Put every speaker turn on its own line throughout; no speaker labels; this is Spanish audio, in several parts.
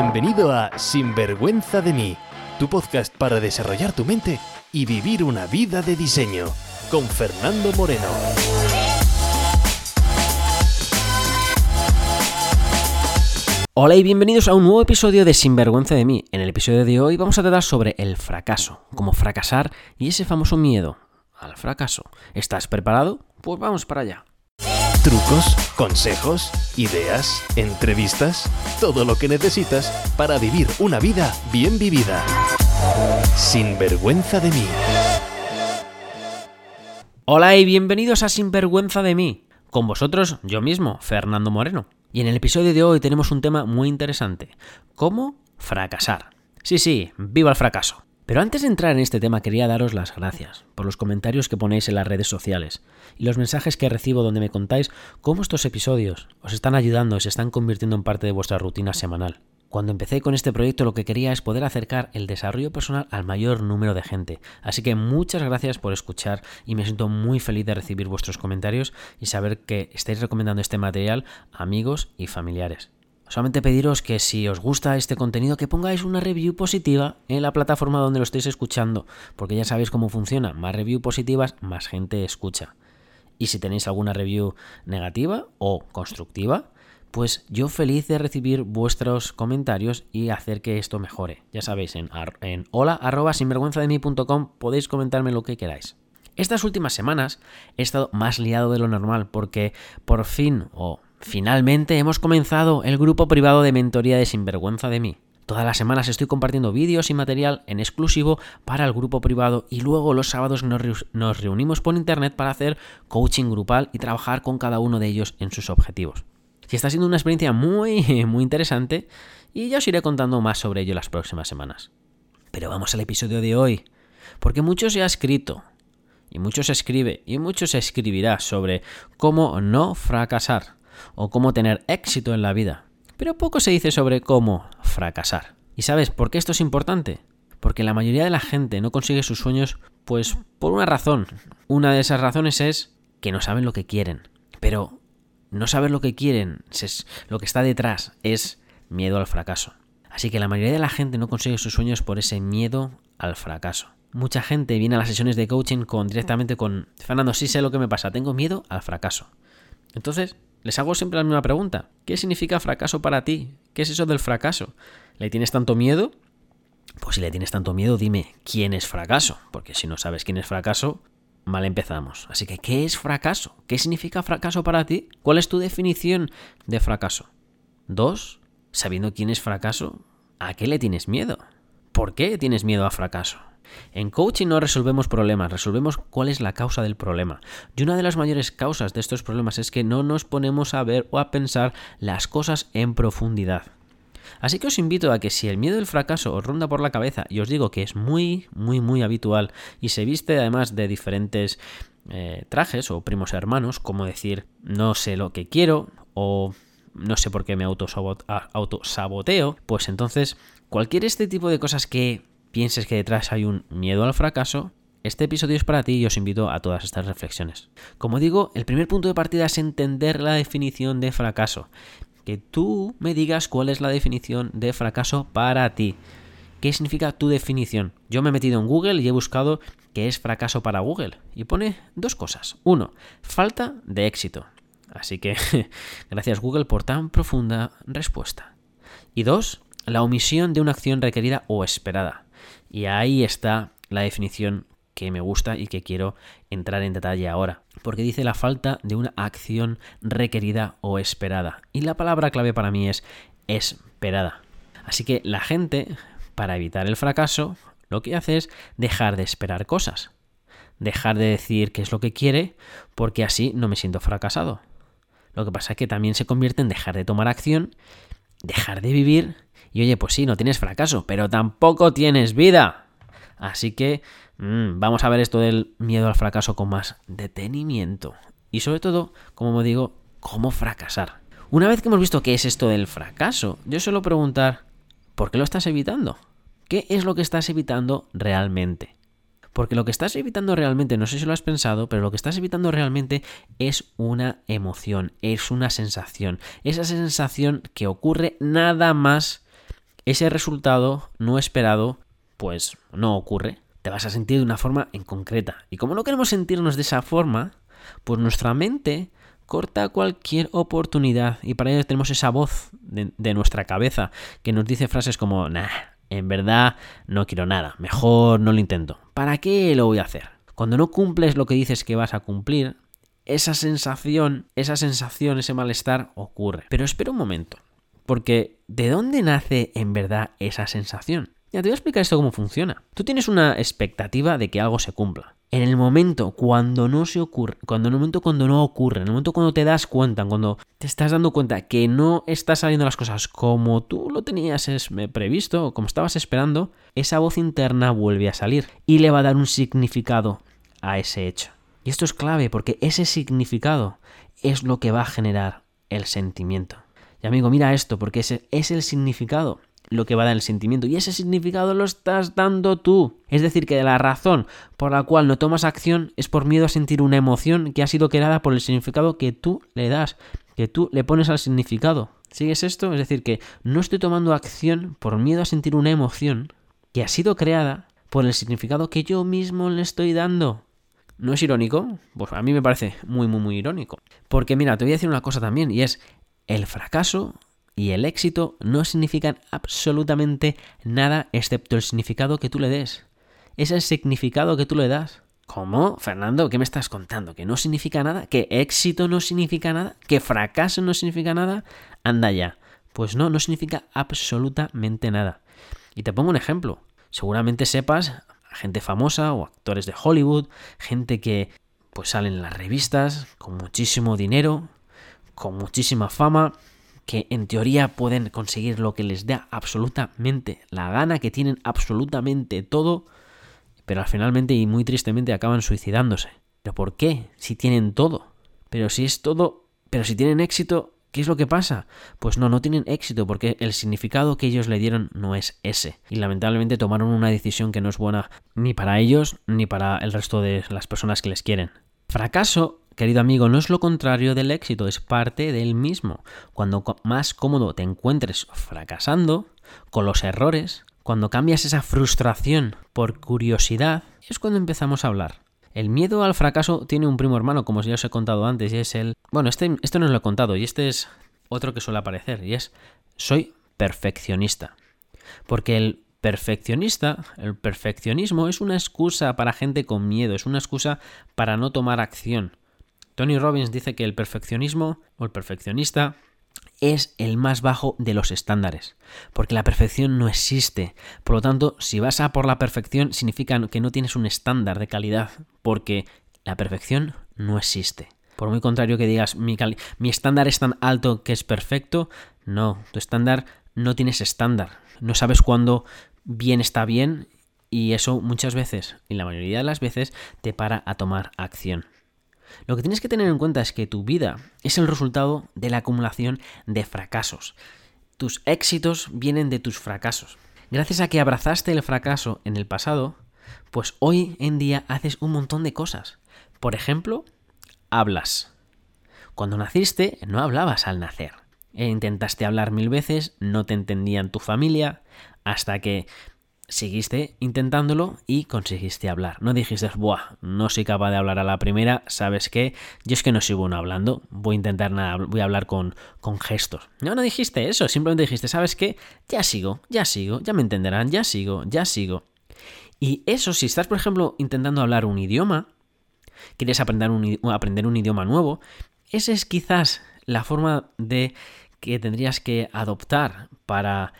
Bienvenido a Sinvergüenza de mí, tu podcast para desarrollar tu mente y vivir una vida de diseño, con Fernando Moreno.
Hola y bienvenidos a un nuevo episodio de Sinvergüenza de mí. En el episodio de hoy vamos a tratar sobre el fracaso, cómo fracasar y ese famoso miedo al fracaso. ¿Estás preparado? Pues vamos para allá.
Trucos, consejos, ideas, entrevistas, todo lo que necesitas para vivir una vida bien vivida. Sin vergüenza de mí.
Hola y bienvenidos a Sinvergüenza de mí. Con vosotros, yo mismo, Fernando Moreno. Y en el episodio de hoy tenemos un tema muy interesante. ¿Cómo fracasar? Sí, sí, viva el fracaso. Pero antes de entrar en este tema quería daros las gracias por los comentarios que ponéis en las redes sociales y los mensajes que recibo donde me contáis cómo estos episodios os están ayudando y se están convirtiendo en parte de vuestra rutina semanal. Cuando empecé con este proyecto lo que quería es poder acercar el desarrollo personal al mayor número de gente. Así que muchas gracias por escuchar y me siento muy feliz de recibir vuestros comentarios y saber que estáis recomendando este material a amigos y familiares. Solamente pediros que si os gusta este contenido que pongáis una review positiva en la plataforma donde lo estéis escuchando, porque ya sabéis cómo funciona, más review positivas, más gente escucha. Y si tenéis alguna review negativa o constructiva, pues yo feliz de recibir vuestros comentarios y hacer que esto mejore. Ya sabéis, en, hola podéis comentarme lo que queráis. Estas últimas semanas he estado más liado de lo normal porque por fin, o Finalmente hemos comenzado el grupo privado de mentoría de Sinvergüenza de mí. Todas las semanas estoy compartiendo vídeos y material en exclusivo para el grupo privado y luego los sábados nos reunimos por internet para hacer coaching grupal y trabajar con cada uno de ellos en sus objetivos. Y está siendo una experiencia muy, muy interesante y ya os iré contando más sobre ello las próximas semanas. Pero vamos al episodio de hoy, porque muchos se ha escrito, y muchos escribe, y muchos escribirá sobre cómo no fracasar o cómo tener éxito en la vida, pero poco se dice sobre cómo fracasar. ¿Y sabes por qué esto es importante? Porque la mayoría de la gente no consigue sus sueños, pues por una razón. Una de esas razones es que no saben lo que quieren. Pero no saber lo que quieren, lo que está detrás es miedo al fracaso. Así que la mayoría de la gente no consigue sus sueños por ese miedo al fracaso. Mucha gente viene a las sesiones de coaching con directamente con Fernando, sí sé lo que me pasa, tengo miedo al fracaso. Entonces, les hago siempre la misma pregunta. ¿Qué significa fracaso para ti? ¿Qué es eso del fracaso? ¿Le tienes tanto miedo? Pues si le tienes tanto miedo, dime quién es fracaso. Porque si no sabes quién es fracaso, mal empezamos. Así que, ¿qué es fracaso? ¿Qué significa fracaso para ti? ¿Cuál es tu definición de fracaso? Dos, sabiendo quién es fracaso, ¿a qué le tienes miedo? ¿Por qué tienes miedo a fracaso? En coaching no resolvemos problemas, resolvemos cuál es la causa del problema. Y una de las mayores causas de estos problemas es que no nos ponemos a ver o a pensar las cosas en profundidad. Así que os invito a que si el miedo del fracaso os ronda por la cabeza, y os digo que es muy, muy, muy habitual, y se viste además de diferentes eh, trajes o primos hermanos, como decir no sé lo que quiero o no sé por qué me autosaboteo, pues entonces cualquier este tipo de cosas que pienses que detrás hay un miedo al fracaso, este episodio es para ti y os invito a todas estas reflexiones. Como digo, el primer punto de partida es entender la definición de fracaso. Que tú me digas cuál es la definición de fracaso para ti. ¿Qué significa tu definición? Yo me he metido en Google y he buscado qué es fracaso para Google. Y pone dos cosas. Uno, falta de éxito. Así que gracias Google por tan profunda respuesta. Y dos, la omisión de una acción requerida o esperada. Y ahí está la definición que me gusta y que quiero entrar en detalle ahora, porque dice la falta de una acción requerida o esperada. Y la palabra clave para mí es esperada. Así que la gente, para evitar el fracaso, lo que hace es dejar de esperar cosas, dejar de decir qué es lo que quiere, porque así no me siento fracasado. Lo que pasa es que también se convierte en dejar de tomar acción, dejar de vivir y oye, pues sí, no tienes fracaso, pero tampoco tienes vida. Así que mm, vamos a ver esto del miedo al fracaso con más detenimiento. Y sobre todo, como digo, cómo fracasar. Una vez que hemos visto qué es esto del fracaso, yo suelo preguntar, ¿por qué lo estás evitando? ¿Qué es lo que estás evitando realmente? Porque lo que estás evitando realmente, no sé si lo has pensado, pero lo que estás evitando realmente es una emoción, es una sensación. Esa sensación que ocurre nada más ese resultado no esperado pues no ocurre. Te vas a sentir de una forma en concreta. Y como no queremos sentirnos de esa forma, pues nuestra mente corta cualquier oportunidad y para ello tenemos esa voz de, nuestra cabeza que nos dice frases como, nah, en verdad no quiero nada, mejor no lo intento. ¿Para qué lo voy a hacer? Cuando no cumples lo que dices que vas a cumplir, esa sensación, esa sensación, ese malestar ocurre. Pero espera un momento, porque ¿de dónde nace en verdad esa sensación? Ya te voy a explicar esto cómo funciona. Tú tienes una expectativa de que algo se cumpla en el momento cuando no se ocurre, cuando en el momento cuando no ocurre, en el momento cuando te das cuenta, cuando te estás dando cuenta que no están saliendo las cosas como tú lo tenías previsto o como estabas esperando, esa voz interna vuelve a salir y le va a dar un significado a ese hecho. Y esto es clave porque ese significado es lo que va a generar el sentimiento. Y amigo, mira esto, porque ese es el significado lo que va a dar el sentimiento. Y ese significado lo estás dando tú. Es decir, que la razón por la cual no tomas acción es por miedo a sentir una emoción que ha sido creada por el significado que tú le das, que tú le pones al significado. ¿Sigues esto? Es decir, que no estoy tomando acción por miedo a sentir una emoción que ha sido creada por el significado que yo mismo le estoy dando. ¿No es irónico? Pues a mí me parece muy, muy, muy irónico. Porque mira, te voy a decir una cosa también, y es el fracaso y el éxito no significan absolutamente nada excepto el significado que tú le des. Es el significado que tú le das. ¿Cómo? Fernando, ¿qué me estás contando? ¿Que no significa nada? ¿Que éxito no significa nada? ¿Que fracaso no significa nada? Anda ya. Pues no, no significa absolutamente nada. Y te pongo un ejemplo. Seguramente sepas a gente famosa o actores de Hollywood, gente que pues salen en las revistas con muchísimo dinero, con muchísima fama, que en teoría pueden conseguir lo que les da absolutamente la gana, que tienen absolutamente todo, pero finalmente y muy tristemente acaban suicidándose. ¿Pero por qué? Si tienen todo. Pero si es todo, pero si tienen éxito, ¿qué es lo que pasa? Pues no, no tienen éxito porque el significado que ellos le dieron no es ese. Y lamentablemente tomaron una decisión que no es buena ni para ellos ni para el resto de las personas que les quieren. Fracaso querido amigo, no es lo contrario del éxito, es parte del mismo. Cuando más cómodo te encuentres fracasando, con los errores, cuando cambias esa frustración por curiosidad, es cuando empezamos a hablar. El miedo al fracaso tiene un primo hermano, como ya os he contado antes, y es el... Bueno, este, este no os lo he contado, y este es otro que suele aparecer, y es soy perfeccionista. Porque el perfeccionista, el perfeccionismo es una excusa para gente con miedo, es una excusa para no tomar acción. Tony Robbins dice que el perfeccionismo o el perfeccionista es el más bajo de los estándares, porque la perfección no existe. Por lo tanto, si vas a por la perfección, significa que no tienes un estándar de calidad, porque la perfección no existe. Por muy contrario que digas, mi, mi estándar es tan alto que es perfecto, no, tu estándar no tienes estándar. No sabes cuándo bien está bien y eso muchas veces, y la mayoría de las veces, te para a tomar acción. Lo que tienes que tener en cuenta es que tu vida es el resultado de la acumulación de fracasos. Tus éxitos vienen de tus fracasos. Gracias a que abrazaste el fracaso en el pasado, pues hoy en día haces un montón de cosas. Por ejemplo, hablas. Cuando naciste no hablabas al nacer. E intentaste hablar mil veces, no te entendían tu familia, hasta que seguiste intentándolo y conseguiste hablar. No dijiste, buah, no soy capaz de hablar a la primera, ¿sabes qué? Yo es que no soy bueno hablando, voy a intentar nada, voy a hablar con, con gestos. No, no dijiste eso, simplemente dijiste, ¿sabes qué? Ya sigo, ya sigo, ya me entenderán, ya sigo, ya sigo. Y eso, si estás, por ejemplo, intentando hablar un idioma, quieres aprender un, aprender un idioma nuevo, esa es quizás la forma de que tendrías que adoptar para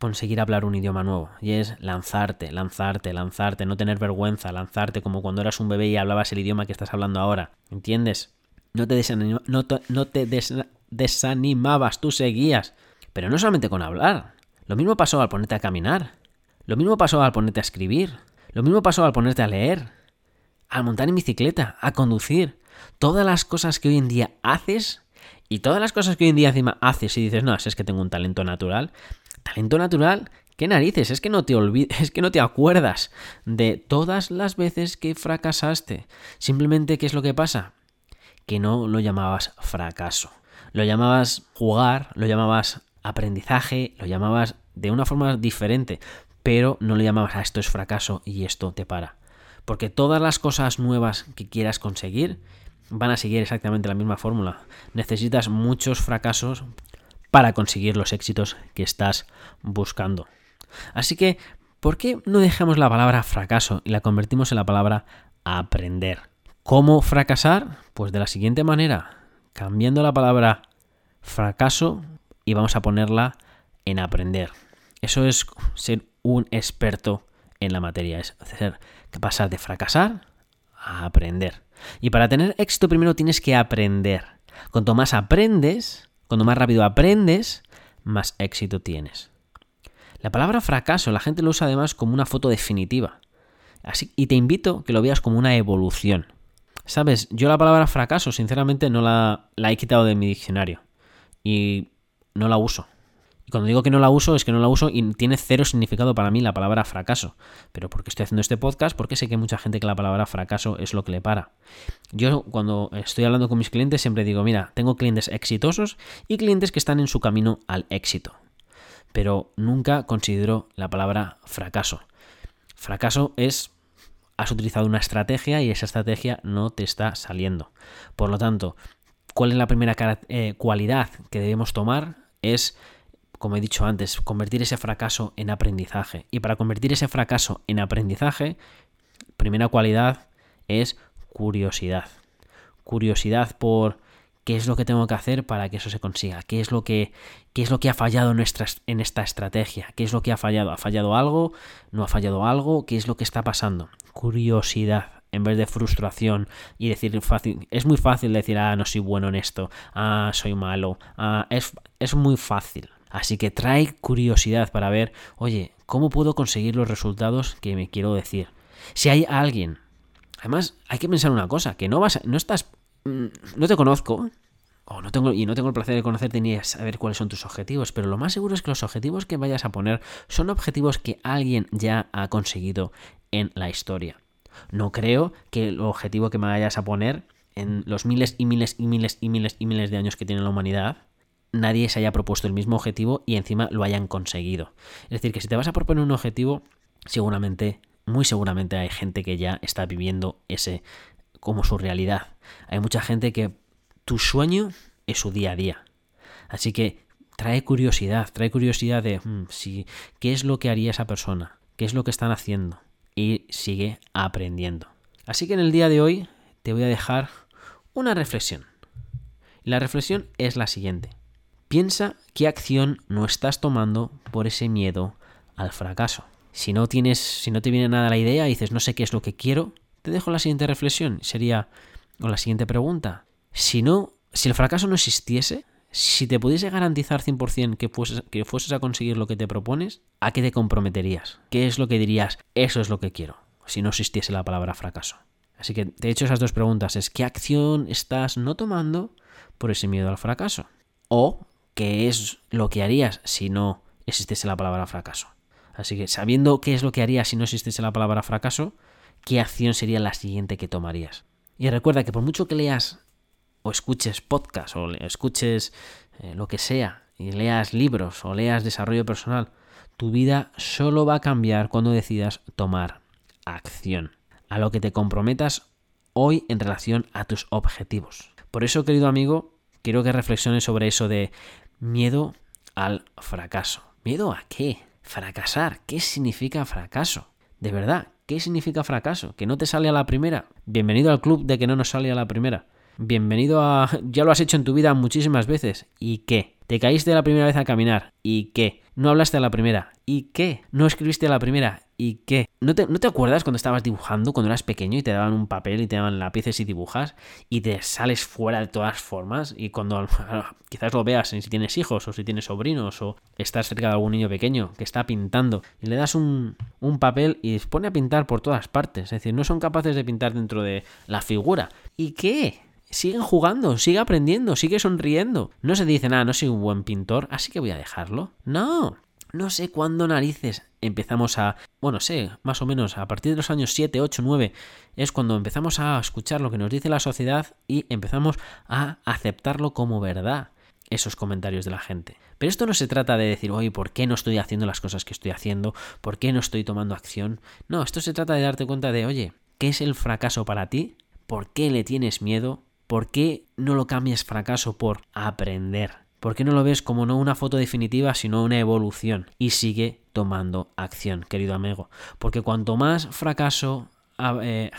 conseguir hablar un idioma nuevo. Y es lanzarte, lanzarte, lanzarte, no tener vergüenza, lanzarte como cuando eras un bebé y hablabas el idioma que estás hablando ahora. ¿Entiendes? No te, no no te desanimabas, tú seguías. Pero no solamente con hablar. Lo mismo pasó al ponerte a caminar. Lo mismo pasó al ponerte a escribir. Lo mismo pasó al ponerte a leer. Al montar en bicicleta, a conducir. Todas las cosas que hoy en día haces y todas las cosas que hoy en día encima haces y dices, no, es que tengo un talento natural, Talento natural, ¿qué narices? Es que no te olvides, es que no te acuerdas de todas las veces que fracasaste. Simplemente, ¿qué es lo que pasa? Que no lo llamabas fracaso. Lo llamabas jugar, lo llamabas aprendizaje, lo llamabas de una forma diferente, pero no le llamabas a esto es fracaso y esto te para. Porque todas las cosas nuevas que quieras conseguir van a seguir exactamente la misma fórmula. Necesitas muchos fracasos para conseguir los éxitos que estás buscando. Así que, ¿por qué no dejamos la palabra fracaso y la convertimos en la palabra aprender? ¿Cómo fracasar? Pues de la siguiente manera, cambiando la palabra fracaso y vamos a ponerla en aprender. Eso es ser un experto en la materia, es hacer, pasar de fracasar a aprender. Y para tener éxito primero tienes que aprender. Cuanto más aprendes, cuanto más rápido aprendes, más éxito tienes. La palabra fracaso la gente lo usa además como una foto definitiva. Así, y te invito a que lo veas como una evolución. Sabes, yo la palabra fracaso sinceramente no la he quitado de mi diccionario. Y no la uso. Y cuando digo que no la uso, es que no la uso y tiene cero significado para mí la palabra fracaso. Pero porque estoy haciendo este podcast, porque sé que hay mucha gente que la palabra fracaso es lo que le para. Yo cuando estoy hablando con mis clientes siempre digo, mira, tengo clientes exitosos y clientes que están en su camino al éxito. Pero nunca considero la palabra fracaso. Fracaso es has utilizado una estrategia y esa estrategia no te está saliendo. Por lo tanto, ¿cuál es la primera eh, cualidad que debemos tomar? Es como he dicho antes, convertir ese fracaso en aprendizaje. Y para convertir ese fracaso en aprendizaje, primera cualidad es curiosidad. Curiosidad por qué es lo que tengo que hacer para que eso se consiga, qué es lo que, qué es lo que ha fallado en, en esta estrategia, qué es lo que ha fallado, ha fallado algo, no ha fallado algo, qué es lo que está pasando. Curiosidad en vez de frustración y decir fácil. Es muy fácil decir, ah, no soy bueno en esto, ah, soy malo, ah, es, es muy fácil. Así que trae curiosidad para ver, oye, ¿cómo puedo conseguir los resultados que me quiero decir? Si hay alguien, además hay que pensar una cosa, que no vas, no estás, mm, no te conozco, o no tengo, y no tengo el placer de conocerte ni de saber cuáles son tus objetivos, pero lo más seguro es que los objetivos que vayas a poner son objetivos que alguien ya ha conseguido en la historia. No creo que el objetivo que me vayas a poner en los miles y miles y miles y miles y miles de años que tiene la humanidad nadie se haya propuesto el mismo objetivo y encima lo hayan conseguido. Es decir, que si te vas a proponer un objetivo, seguramente, muy seguramente hay gente que ya está viviendo ese como su realidad. Hay mucha gente que tu sueño es su día a día. Así que trae curiosidad, trae curiosidad de hmm, qué es lo que haría esa persona, qué es lo que están haciendo y sigue aprendiendo. Así que en el día de hoy te voy a dejar una reflexión. La reflexión es la siguiente. Piensa qué acción no estás tomando por ese miedo al fracaso. Si no tienes, si no te viene nada la idea y dices no sé qué es lo que quiero, te dejo la siguiente reflexión. Sería, o la siguiente pregunta. Si no, si el fracaso no existiese, si te pudiese garantizar 100% que fueses, que fueses a conseguir lo que te propones, ¿a qué te comprometerías? ¿Qué es lo que dirías? Eso es lo que quiero, si no existiese la palabra fracaso. Así que te he hecho esas dos preguntas. Es ¿qué acción estás no tomando por ese miedo al fracaso? O qué es lo que harías si no existiese la palabra fracaso. Así que sabiendo qué es lo que harías si no existiese la palabra fracaso, ¿qué acción sería la siguiente que tomarías? Y recuerda que por mucho que leas o escuches podcast o escuches eh, lo que sea, y leas libros o leas desarrollo personal, tu vida solo va a cambiar cuando decidas tomar acción, a lo que te comprometas hoy en relación a tus objetivos. Por eso, querido amigo, quiero que reflexiones sobre eso de miedo al fracaso. ¿Miedo a qué? Fracasar. ¿Qué significa fracaso? De verdad, ¿qué significa fracaso? ¿Que no te sale a la primera? Bienvenido al club de que no nos sale a la primera. Bienvenido a... Ya lo has hecho en tu vida muchísimas veces. ¿Y qué? Te caíste la primera vez a caminar. ¿Y qué? No hablaste a la primera. ¿Y qué? No escribiste a la primera. ¿Y qué? ¿No te, ¿No te, acuerdas cuando estabas dibujando, cuando eras pequeño y te daban un papel y te daban lápices y dibujas y te sales fuera de todas formas? Y cuando quizás lo veas si tienes hijos o si tienes sobrinos o estás cerca de algún niño pequeño que está pintando y le das un, un papel y se pone a pintar por todas partes. Es decir, no son capaces de pintar dentro de la figura. ¿Y qué? siguen jugando, sigue aprendiendo, sigue sonriendo. No se dice, nada, no soy un buen pintor, así que voy a dejarlo. No, no sé cuándo narices empezamos a, bueno, sé, más o menos a partir de los años 7, 8, 9 es cuando empezamos a escuchar lo que nos dice la sociedad y empezamos a aceptarlo como verdad esos comentarios de la gente. Pero esto no se trata de decir, oye, ¿por qué no estoy haciendo las cosas que estoy haciendo? ¿Por qué no estoy tomando acción? No, esto se trata de darte cuenta de, oye, ¿qué es el fracaso para ti? ¿Por qué le tienes miedo? ¿Por qué no lo cambias fracaso por aprender? ¿Por qué no lo ves como no una foto definitiva, sino una evolución? Y sigue tomando acción, querido amigo. Porque cuanto más fracaso eh,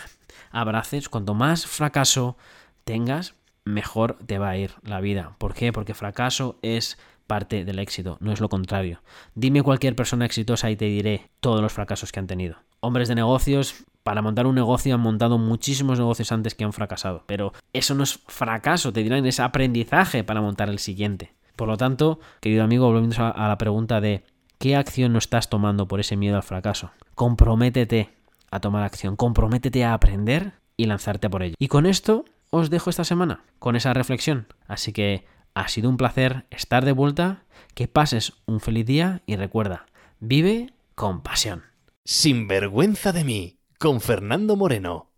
abraces, cuanto más fracaso tengas, mejor te va a ir la vida. ¿Por qué? Porque fracaso es parte del éxito, no es lo contrario. Dime cualquier persona exitosa y te diré todos los fracasos que han tenido. Hombres de negocios, para montar un negocio han montado muchísimos negocios antes que han fracasado, pero eso no es fracaso, te dirán, es aprendizaje para montar el siguiente. Por lo tanto, querido amigo, volviendo a la pregunta de ¿qué acción no estás tomando por ese miedo al fracaso? Comprométete a tomar acción, comprométete a aprender y lanzarte por ello. Y con esto os dejo esta semana, con esa reflexión. Así que ha sido un placer estar de vuelta, que pases un feliz día y recuerda, vive con pasión.
Sin vergüenza de mí, con Fernando Moreno.